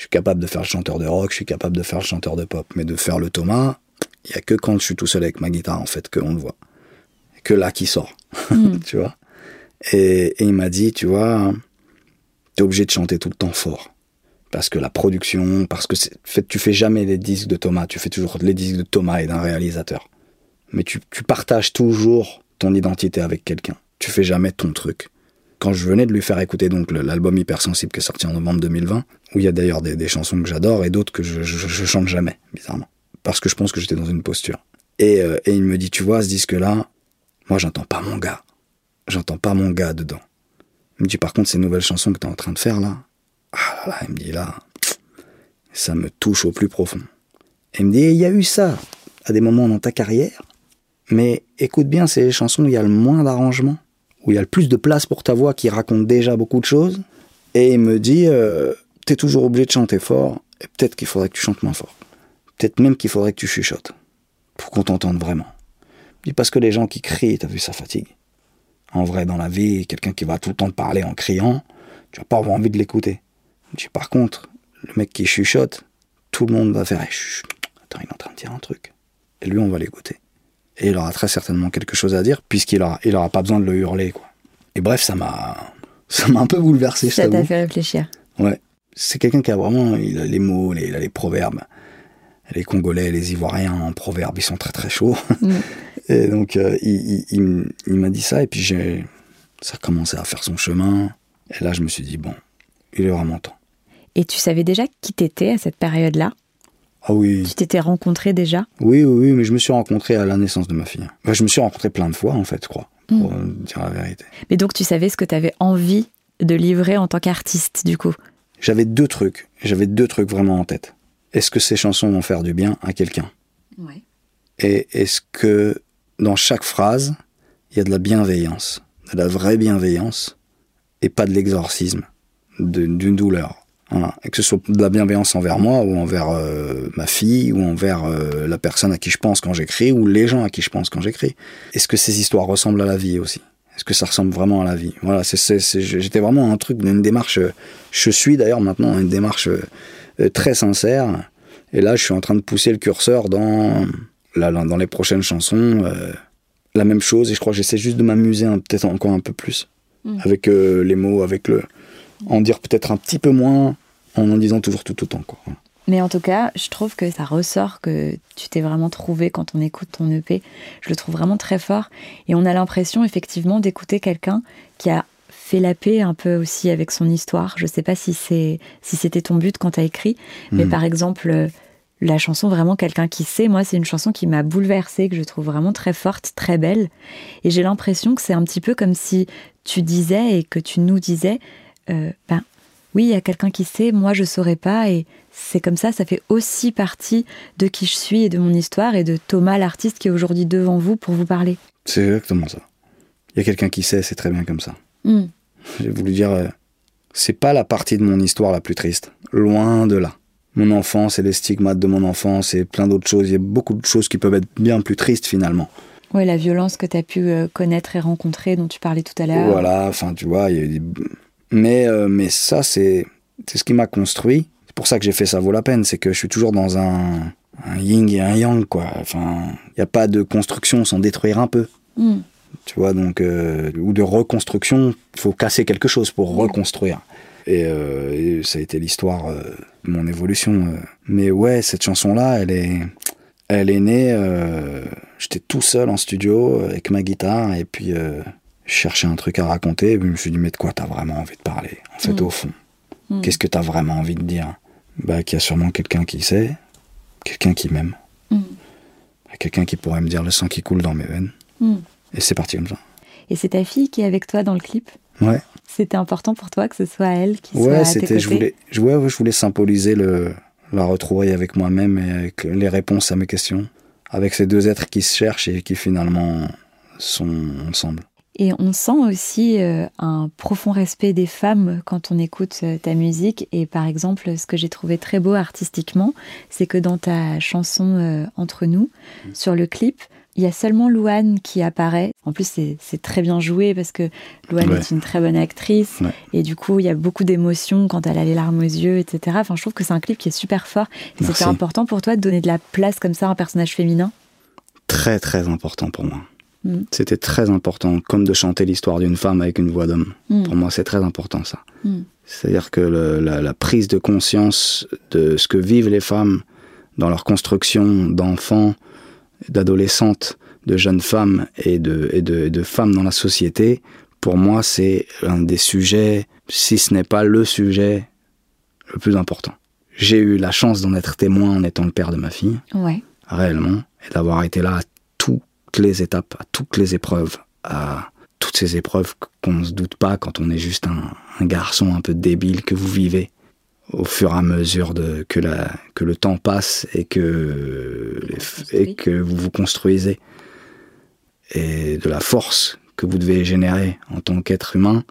Je suis capable de faire le chanteur de rock, je suis capable de faire le chanteur de pop, mais de faire le Thomas, il y a que quand je suis tout seul avec ma guitare, en fait, qu'on le voit. Que là qui sort. Hmm. tu vois? Et, il m'a dit, tu vois, t'es obligé de chanter tout le temps fort. Parce que la production, parce que fait, tu fais jamais les disques de Thomas, tu fais toujours les disques de Thomas et d'un réalisateur. Mais tu, tu partages toujours ton identité avec quelqu'un. Tu fais jamais ton truc quand je venais de lui faire écouter donc l'album Hypersensible qui est sorti en novembre 2020, où il y a d'ailleurs des, chansons que j'adore et d'autres que je, je, je, chante jamais, bizarrement parce que je pense que j'étais dans une posture. Et, euh, et, il me dit, tu vois, ce disque-là, moi j'entends pas mon gars. J'entends pas mon gars dedans. Il me dit, par contre, ces nouvelles chansons que tu es en train de faire là, ah là là, il me dit là, ça me touche au plus profond. Il me dit, il y a eu ça à des moments dans ta carrière, mais écoute bien, c'est les chansons où il y a le moins d'arrangements, où il y a le plus de place pour ta voix qui raconte déjà beaucoup de choses. Et il me dit, euh, tu es toujours obligé de chanter fort, et peut-être qu'il faudrait que tu chantes moins fort. Peut-être même qu'il faudrait que tu chuchotes pour qu'on t'entende vraiment. Dis parce que les gens qui crient, t'as vu, ça fatigue. En vrai, dans la vie, quelqu'un qui va tout le temps te parler en criant, tu vas pas avoir envie de l'écouter. Par contre, le mec qui chuchote, tout le monde va faire attends, il est en train de dire un truc. Et lui, on va l'écouter. Et il aura très certainement quelque chose à dire, puisqu'il aura, il aura pas besoin de le hurler, quoi. Et bref, ça m'a, ça m'a un peu bouleversé. Ça t'a fait réfléchir. Ouais. C'est quelqu'un qui a vraiment, il a les mots, il a les proverbes les Congolais, les Ivoiriens en proverbe, ils sont très très chauds. Mm. et donc euh, il, m'a dit ça et puis j'ai, ça a commencé à faire son chemin. Et là je me suis dit bon, il est vraiment temps. Et tu savais déjà qui t'étais à cette période-là? Ah oui. Tu t'étais rencontré déjà? Oui, oui, oui, mais je me suis rencontré à la naissance de ma fille. je me suis rencontré plein de fois en fait, je crois, pour mm. dire la vérité. Mais donc tu savais ce que tu avais envie de livrer en tant qu'artiste du coup? J'avais deux trucs, j'avais deux trucs vraiment en tête est-ce que ces chansons vont faire du bien à quelqu'un? Et est-ce que dans chaque phrase, il y a de la bienveillance, de la vraie bienveillance, et pas de l'exorcisme d'une douleur? Et que ce soit de la bienveillance envers moi, ou envers euh, ma fille, ou envers euh, la personne à qui je pense quand j'écris, ou les gens à qui je pense quand j'écris. Est-ce que ces histoires ressemblent à la vie aussi? Est-ce que ça ressemble vraiment à la vie? Voilà, j'étais vraiment un truc, une démarche. Je suis d'ailleurs maintenant une démarche euh, très sincère. Et là, je suis en train de pousser le curseur dans, là, dans les prochaines chansons. Euh, la même chose, et je crois que j'essaie juste de m'amuser peut-être encore un peu plus. Mm. Avec euh, les mots, avec le, en dire peut-être un petit peu moins, en en disant toujours tout autant. Quoi. Mais en tout cas, je trouve que ça ressort que tu t'es vraiment trouvé quand on écoute ton EP. Je le trouve vraiment très fort. Et on a l'impression effectivement d'écouter quelqu'un qui a fait la paix un peu aussi avec son histoire. Je ne sais pas si c'est si c'était ton but quand tu as écrit, mais hmm. par exemple euh, la chanson vraiment quelqu'un qui sait, moi c'est une chanson qui m'a bouleversée, que je trouve vraiment très forte, très belle. Et j'ai l'impression que c'est un petit peu comme si tu disais et que tu nous disais, euh, ben oui, il y a quelqu'un qui sait, moi je saurais pas, et c'est comme ça, ça fait aussi partie de qui je suis et de mon histoire et de Thomas, l'artiste qui est aujourd'hui devant vous pour vous parler. C'est exactement ça. Il y a quelqu'un qui sait, c'est très bien comme ça. Hmm. J'ai voulu dire, euh, c'est pas la partie de mon histoire la plus triste, loin de là. Mon enfance et les stigmates de mon enfance et plein d'autres choses, il y a beaucoup de choses qui peuvent être bien plus tristes finalement. Oui, la violence que tu as pu euh, connaître et rencontrer, dont tu parlais tout à l'heure. Voilà, enfin, tu vois, il y a des mais, euh, mais ça, c'est ce qui m'a construit. C'est pour ça que j'ai fait ça vaut la peine. C'est que je suis toujours dans un, un yin et un yang, quoi. Enfin, il n'y a pas de construction sans détruire un peu. Hmm. Tu vois, donc, euh, ou de reconstruction, il faut casser quelque chose pour reconstruire. Et, euh, ça a été l'histoire de mon évolution. Mais ouais, cette chanson-là, elle est, elle est née. J'étais tout seul en studio avec ma guitare et puis je cherchais un truc à raconter, et puis je me suis dit, mais de quoi t'as vraiment envie de parler En fait, mm. au fond, mm. qu'est-ce que t'as vraiment envie de dire? Bah, qu'il y a sûrement quelqu'un qui sait, quelqu'un qui m'aime, mm. bah, quelqu'un qui pourrait me dire le sang qui coule dans mes veines. Et c'est parti comme ça. Et c'est ta fille qui est avec toi dans le clip? Ouais. C'était important pour toi que ce soit elle qui soit ouais, à tes côtés je voulais, je, ouais, je voulais symboliser le, la retrouver avec moi-même et avec les réponses à mes questions. Avec ces deux êtres qui se cherchent et qui finalement sont ensemble. Et on sent aussi euh, un profond respect des femmes quand on écoute euh, ta musique. Et par exemple, ce que j'ai trouvé très beau artistiquement, c'est que dans ta chanson euh, Entre nous, mm. sur le clip, il y a seulement Louane qui apparaît. En plus, c'est très bien joué parce que Louane est une très bonne actrice. Et du coup, il y a beaucoup d'émotions quand elle a les larmes aux yeux, etc. Enfin, je trouve que c'est un clip qui est super fort. Et c'était important pour toi de donner de la place comme ça à un personnage féminin Très, très important pour moi. Mm. C'était très important, comme de chanter l'histoire d'une femme avec une voix d'homme. Mm. Pour moi, c'est très important ça. Mm. C'est-à-dire que la, prise de conscience de ce que vivent les femmes dans leur construction d'enfants, d'adolescentes, de jeunes femmes et de, et de, femmes dans la société, pour moi, c'est un des sujets, si ce n'est pas le sujet le plus important. J'ai eu la chance d'en être témoin en étant le père de ma fille, ouais. réellement, et d'avoir été là à les étapes, à toutes les épreuves, à toutes ces épreuves qu'on ne se doute pas quand on est juste un, garçon un peu débile que vous vivez au fur et à mesure de, que, la, que le temps passe et que, et que vous vous construisez. Et de la force que vous devez générer en tant qu'être humain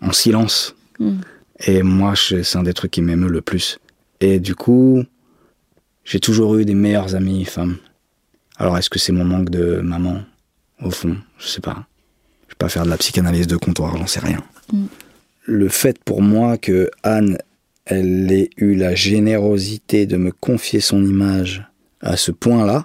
en silence. Hmm. Et moi, c'est un des trucs qui m'émeut le plus. Et du coup, j'ai toujours eu des meilleures amies femmes. Alors est-ce que c'est mon manque de maman? Au fond, je sais pas. Je vais pas faire de la psychanalyse de comptoir, j'en sais rien. Mm. Le fait pour moi que Anne, elle ait eu la générosité de me confier son image à ce point-là,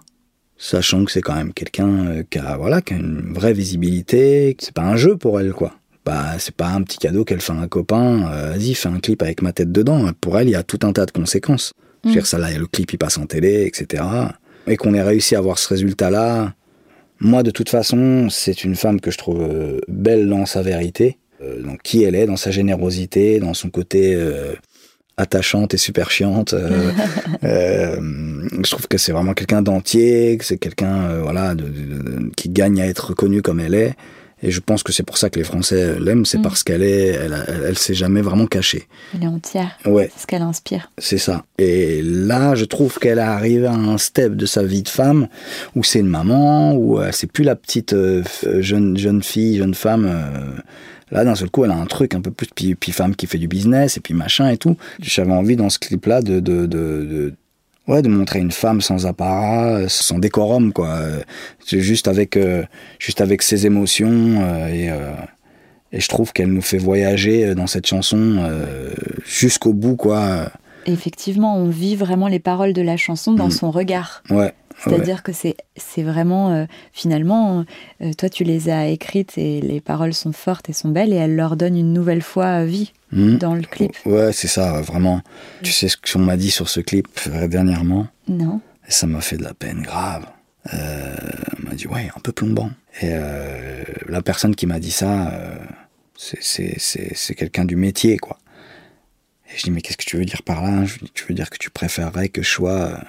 sachant que c'est quand même quelqu'un euh, qui a voilà qui a une vraie visibilité, c'est pas un jeu pour elle quoi. Bah, c'est pas un petit cadeau qu'elle fait à un copain, euh, vas-y, fais un clip avec ma tête dedans. Pour elle, il y a tout un tas de conséquences. Je veux dire, mm. ça là, le clip il passe en télé, etc et qu'on ait réussi à avoir ce résultat-là, moi, de toute façon, c'est une femme que je trouve euh, belle dans sa vérité, euh, dans qui elle est, dans sa générosité, dans son côté euh, attachante et super chiante. je trouve que c'est vraiment quelqu'un d'entier, que c'est quelqu'un voilà, qui gagne à être reconnu comme elle est. Et je pense que c'est pour ça que les Français l'aiment, c'est mm. parce qu'elle est, elle, elle, s'est jamais vraiment cachée. Elle est entière. Ouais. C'est ce qu'elle inspire. C'est ça. Et là, je trouve qu'elle est arrivée à un step de sa vie de femme où c'est une maman, où euh, c'est plus la petite euh, jeune jeune fille, jeune femme. Là, d'un seul coup, elle a un truc un peu plus puis, puis femme qui fait du business et puis machin et tout. J'avais envie dans ce clip-là de, de, de ouais, de montrer une femme sans apparat, sans décorum, quoi. Juste avec, euh, juste avec ses émotions euh, et, euh, et je trouve qu'elle nous fait voyager dans cette chanson jusqu'au bout, quoi. Effectivement, on vit vraiment les paroles de la chanson dans mm. son regard. Ouais. C'est-à-dire que c'est vraiment, euh, finalement, euh, toi tu les as écrites et les paroles sont fortes et sont belles et elles leur donnent une nouvelle fois vie hmm. dans le clip. Ouais, c'est ça, vraiment. Tu sais ce qu'on m'a dit sur ce clip dernièrement? Non. Et ça m'a fait de la peine grave. on m'a dit, ouais, un peu plombant. Et la personne qui m'a dit ça, c'est quelqu'un du métier, quoi. Et je dis, mais qu'est-ce que tu veux dire par là? Je dis, Tu veux dire que tu préférerais que je sois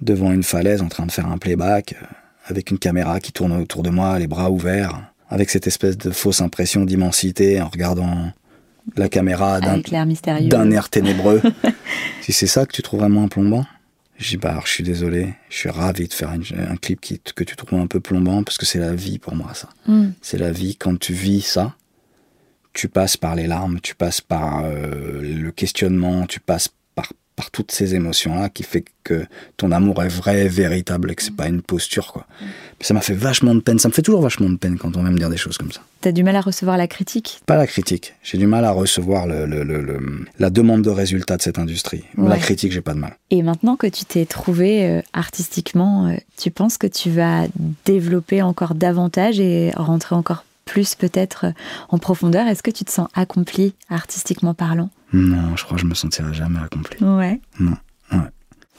devant une falaise en train de faire un playback, euh, avec une caméra qui tourne autour de moi, les bras ouverts, avec cette espèce de fausse impression d'immensité en regardant la caméra d'un air ténébreux. si c'est ça que tu trouves vraiment plombant? Je dis bah je suis désolé, je suis ravi de faire un clip qui, que tu trouves un peu plombant parce que c'est la vie pour moi ça. Hmm. C'est la vie quand tu vis ça, tu passes par les larmes, tu passes par euh, le questionnement, tu passes par toutes ces émotions-là qui fait que ton amour est vrai, véritable et que c'est pas une posture, quoi. Ça m'a fait vachement de peine. Ça me fait toujours vachement de peine quand on vient me dire des choses comme ça. T'as du mal à recevoir la critique? Pas la critique. J'ai du mal à recevoir le, la demande de résultat de cette industrie. La critique, j'ai pas de mal. Et maintenant que tu t'es trouvé euh, artistiquement, euh, tu penses que tu vas développer encore davantage et rentrer encore plus peut-être en profondeur? Est-ce que tu te sens accompli artistiquement parlant? Non, je crois que je me sentirai jamais accompli. Ouais. Non, ouais.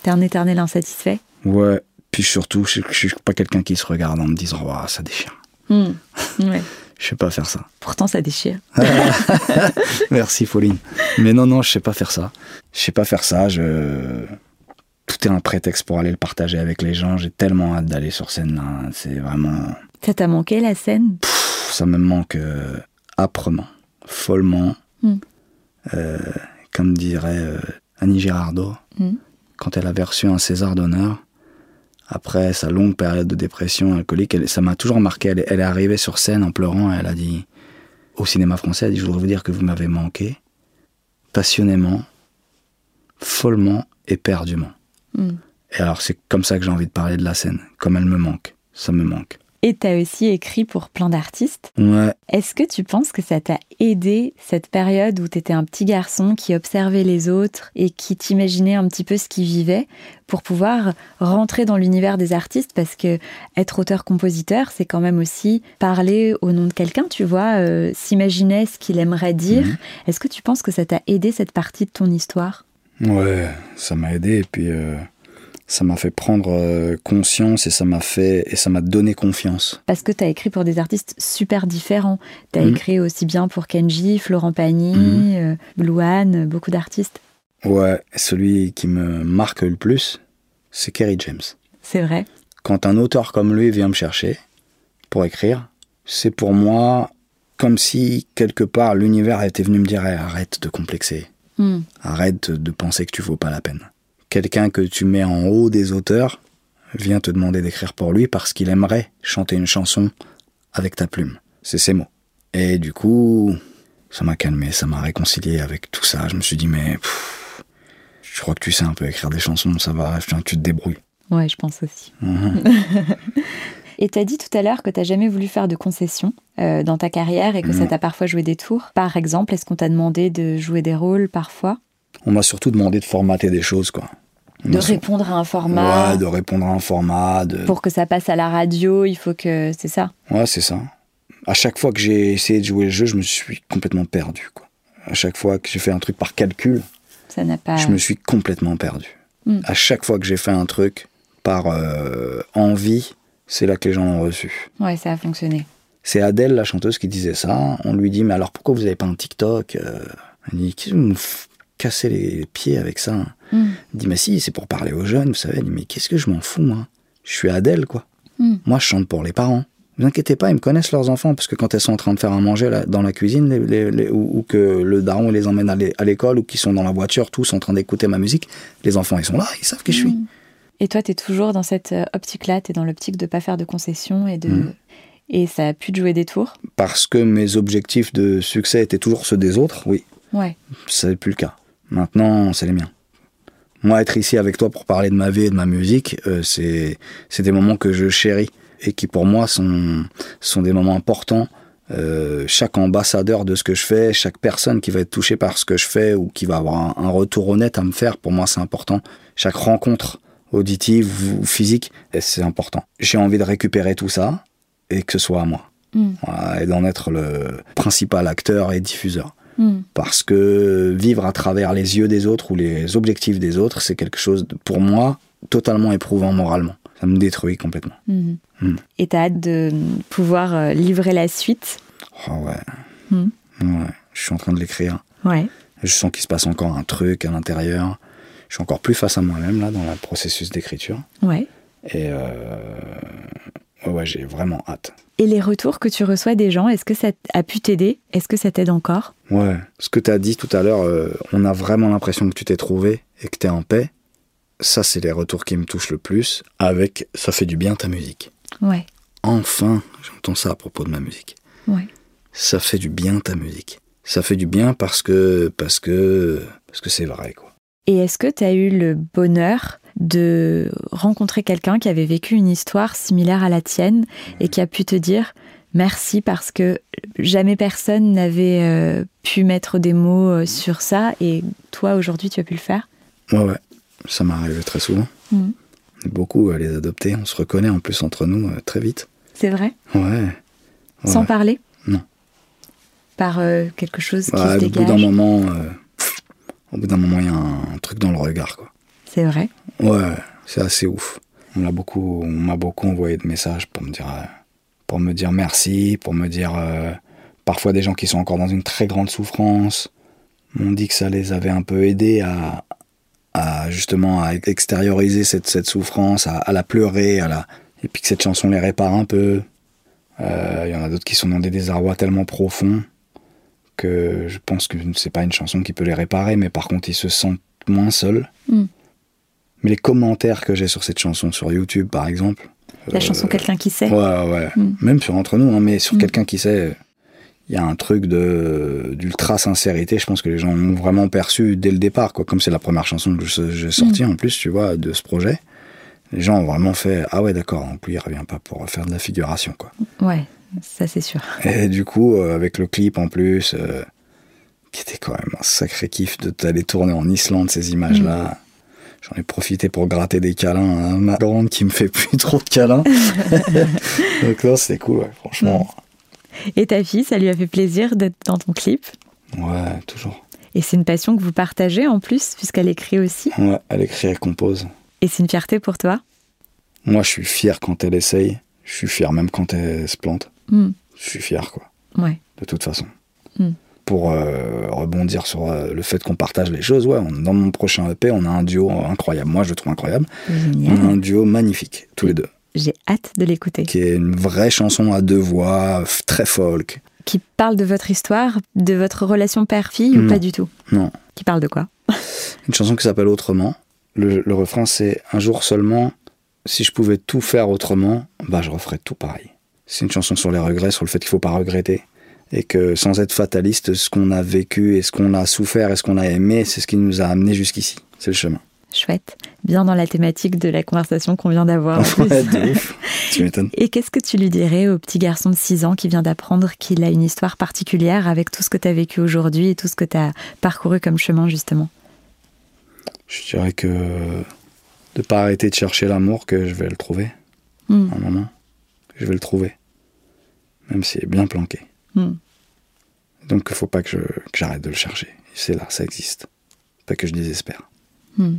T'es un éternel insatisfait? Ouais, puis surtout, je, je suis pas quelqu'un qui se regarde en me disant oh, ça déchire. Hmm. Ouais. je sais pas faire ça. Pourtant, ça déchire. Merci, Pauline. Mais non, non, je sais pas faire ça. Je sais pas faire ça. Je... Tout est un prétexte pour aller le partager avec les gens. J'ai tellement hâte d'aller sur scène là. C'est vraiment. Ça t'a manqué la scène? Ça me manque euh, âprement, follement. Hmm. Euh, comme dirait euh, Annie Girardot, mm. quand elle avait reçu un César d'honneur, après sa longue période de dépression alcoolique, ça m'a toujours marqué. Elle, est arrivée sur scène en pleurant, elle a dit au cinéma français, elle a dit, je voudrais vous dire que vous m'avez manqué, passionnément, follement et perdument. Mm. Et alors c'est comme ça que j'ai envie de parler de la scène, comme elle me manque, ça me manque. Et tu as aussi écrit pour plein d'artistes. Ouais. Est-ce que tu penses que ça t'a aidé cette période où tu étais un petit garçon qui observait les autres et qui t'imaginait un petit peu ce qu'ils vivaient pour pouvoir rentrer dans l'univers des artistes? Parce que être auteur-compositeur, c'est quand même aussi parler au nom de quelqu'un, tu vois, euh, s'imaginer ce qu'il aimerait dire. Mhm. Est-ce que tu penses que ça t'a aidé cette partie de ton histoire? Ouais, ça m'a aidé et puis euh, ça m'a fait prendre euh, conscience et ça m'a fait et ça m'a donné confiance. Parce que tu as écrit pour des artistes super différents. Tu as mhm. écrit aussi bien pour Kenji, Florent Pagny, mmh. euh, Blouane, beaucoup d'artistes. Ouais, celui qui me marque le plus, c'est Kerry James. C'est vrai. Quand un auteur comme lui vient me chercher pour écrire, c'est pour moi comme si quelque part l'univers était venu me dire arrête de complexer. Hmm. Arrête de penser que tu vaux pas la peine quelqu'un que tu mets en haut des auteurs vient te demander d'écrire pour lui parce qu'il aimerait chanter une chanson avec ta plume. C'est ses mots. Et du coup, ça m'a calmé, ça m'a réconcilié avec tout ça. Je me suis dit, mais je crois que tu sais un peu écrire des chansons, ça va, tu te débrouilles. Ouais, je pense aussi. Mhm. et tu as dit tout à l'heure que tu jamais voulu faire de concessions euh, dans ta carrière et que ça t'a parfois joué des tours. Par exemple, est-ce qu'on t'a demandé de jouer des rôles parfois? On m'a surtout demandé de formater des choses, quoi. De répondre à un format. Ouais, de répondre à un format. De... Pour que ça passe à la radio, il faut que. C'est ça Ouais, c'est ça. À chaque fois que j'ai essayé de jouer le jeu, je me suis complètement perdu. Quoi. À chaque fois que j'ai fait un truc par calcul, ça n'a pas... je me suis complètement perdu. Hmm. À chaque fois que j'ai fait un truc par euh, envie, c'est là que les gens ont reçu. Ouais, ça a fonctionné. C'est Adèle, la chanteuse, qui disait ça. On lui dit, mais alors pourquoi vous n'avez pas un TikTok euh, Elle dit, qu'est-ce que vous casser les pieds avec ça. Hmm. Il dit, mais si, c'est pour parler aux jeunes, vous savez. Il dit, mais qu'est-ce que je m'en fous, moi? Je suis Adèle, quoi. Hmm. Moi, je chante pour les parents. Ne vous inquiétez pas, ils me connaissent leurs enfants, parce que quand elles sont en train de faire à manger dans la cuisine, ou, que le daron les emmène à l'école, ou qu'ils sont dans la voiture, tous en train d'écouter ma musique, les enfants, ils sont là, ils savent qui je suis. Hmm. Et toi, tu es toujours dans cette euh, optique-là, tu es dans l'optique de pas faire de concessions et de... Et ça a pu te jouer des tours? Parce que mes objectifs de succès étaient toujours ceux des autres, oui. Ouais. Ça n'est plus le cas. Maintenant, c'est les miens. Moi, être ici avec toi pour parler de ma vie et de ma musique, euh, c'est des moments que je chéris et qui pour moi sont, sont des moments importants. Euh, chaque ambassadeur de ce que je fais, chaque personne qui va être touchée par ce que je fais ou qui va avoir un, retour honnête à me faire, pour moi c'est important. Chaque rencontre auditive ou physique, et c'est important. J'ai envie de récupérer tout ça et que ce soit à moi. Mm. et d'en être le principal acteur et diffuseur. Mm. Parce que vivre à travers les yeux des autres ou les objectifs des autres, c'est quelque chose, de, pour moi, totalement éprouvant moralement. Ça me détruit complètement. Mm-hmm. Mm. Et t'as hâte de pouvoir euh, livrer la suite? Oh ouais. ouais. Je suis en train de l'écrire. Ouais. Je sens qu'il se passe encore un truc à l'intérieur je suis encore plus face à moi-même là dans le processus d'écriture. Ouais. Et euh, ouais, j'ai vraiment hâte. Et les retours que tu reçois des gens, est-ce que ça a pu t'aider? Est-ce que ça t'aide encore? Ouais. Ce que tu as dit tout à l'heure, euh, on a vraiment l'impression que tu t'es trouvé et que tu es en paix. Ça, c'est les retours qui me touchent le plus. Avec ça fait du bien ta musique. Ouais. Enfin, j'entends ça à propos de ma musique. Ouais. Ça fait du bien ta musique. Ça fait du bien parce que parce que parce que c'est vrai quoi. Et est-ce que tu as eu le bonheur de rencontrer quelqu'un qui avait vécu une histoire similaire à la tienne et qui a pu te dire merci parce que jamais personne n'avait euh, pu mettre des mots euh, sur ça et toi aujourd'hui tu as pu le faire? Ouais, ouais, ça m'est arrivé très souvent. Mmh. Beaucoup à les adopter, on se reconnaît en plus entre nous euh, très vite. C'est vrai? Ouais, Sans parler? Non. Par quelque chose qui se dégage Au bout d'un moment au bout d'un moment, il y a un, truc dans le regard, quoi. C'est vrai Ouais, c'est assez ouf. On m'a beaucoup, envoyé de messages pour me dire, euh, pour me dire merci, pour me dire, euh, parfois des gens qui sont encore dans une très grande souffrance m'ont dit que ça les avait un peu aidés à, justement à extérioriser cette, souffrance, à, la pleurer, à la, et puis que cette chanson les répare un peu. Euh, il y en a d'autres qui sont dans des désarrois tellement profonds que je pense que c'est pas une chanson qui peut les réparer, mais par contre ils se sentent moins seuls. Hmm. Mais les commentaires que j'ai sur cette chanson sur YouTube, par exemple. La euh, chanson Quelqu'un qui sait. Ouais, ouais. Hmm. Même sur entre nous, hein, mais sur hmm. Quelqu'un qui sait, il y a un truc de d'ultra sincérité. Je pense que les gens ont vraiment perçu dès le départ, quoi. Comme c'est la première chanson que j'ai sortie en plus, tu vois, de ce projet. Les gens ont vraiment fait ah ouais d'accord. En plus il revient pas pour faire de la figuration, quoi. Ouais ça c'est sûr. Et du coup, euh, avec le clip en plus, euh, qui était quand même un sacré kiff de t'aller tourner en Islande ces images-là. J'en ai profité pour gratter des câlins à ma grande qui me fait plus trop de câlins. Donc là, c'était cool, franchement. Et ta fille, ça lui a fait plaisir d'être dans ton clip? Ouais, toujours. Et c'est une passion que vous partagez en plus, puisqu'elle écrit aussi? Ouais, elle écrit, elle compose. Et c'est une fierté pour toi? Moi, je suis fier quand elle essaye. Je suis fier même quand elle se plante. Hmm. Je suis fier, quoi. Ouais. De toute façon. Hmm. Pour euh, rebondir sur euh, le fait qu'on partage les choses, ouais, dans mon prochain EP, on a un duo incroyable. Moi, je le trouve incroyable. On a un duo magnifique, tous les deux. J'ai hâte de l'écouter. Qui est une vraie chanson à deux voix, très folk. Qui parle de votre histoire, de votre relation père-fille ou pas du tout? Non. Qui parle de quoi? Une chanson qui s'appelle Autrement. Le, le refrain, c'est Un jour seulement, si je pouvais tout faire autrement, bah, je referais tout pareil. C'est une chanson sur les regrets, sur le fait qu'il faut pas regretter. Et que sans être fataliste, ce qu'on a vécu et ce qu'on a souffert et ce qu'on a aimé, c'est ce qui nous a amenés jusqu'ici. C'est le chemin. Chouette. Bien dans la thématique de la conversation qu'on vient d'avoir. tu m'étonnes. Et qu'est-ce que tu lui dirais au petit garçon de 6 ans qui vient d'apprendre qu'il a une histoire particulière avec tout ce que tu as vécu aujourd'hui et tout ce que tu as parcouru comme chemin, justement? Je dirais que de pas arrêter de chercher l'amour, que je vais le trouver. Hmm. Un moment. Je vais le trouver même s'il est bien planqué. Hmm. Donc il ne faut pas que, j'arrête de le chercher. C'est là, ça existe. Pas que je désespère. Hmm.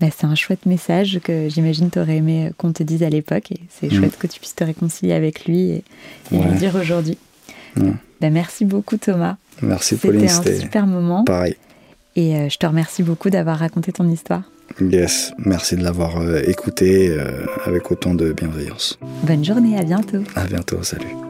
Bah, c'est un chouette message que j'imagine tu aurais aimé qu'on te dise à l'époque et c'est hmm. chouette que tu puisses te réconcilier avec lui et, lui dire aujourd'hui. Bah, merci beaucoup Thomas. Merci Pauline, c'était un super moment. Pareil. Et euh, je te remercie beaucoup d'avoir raconté ton histoire. Yes, merci de l'avoir euh, écouté euh, avec autant de bienveillance. Bonne journée, à bientôt. À bientôt, salut.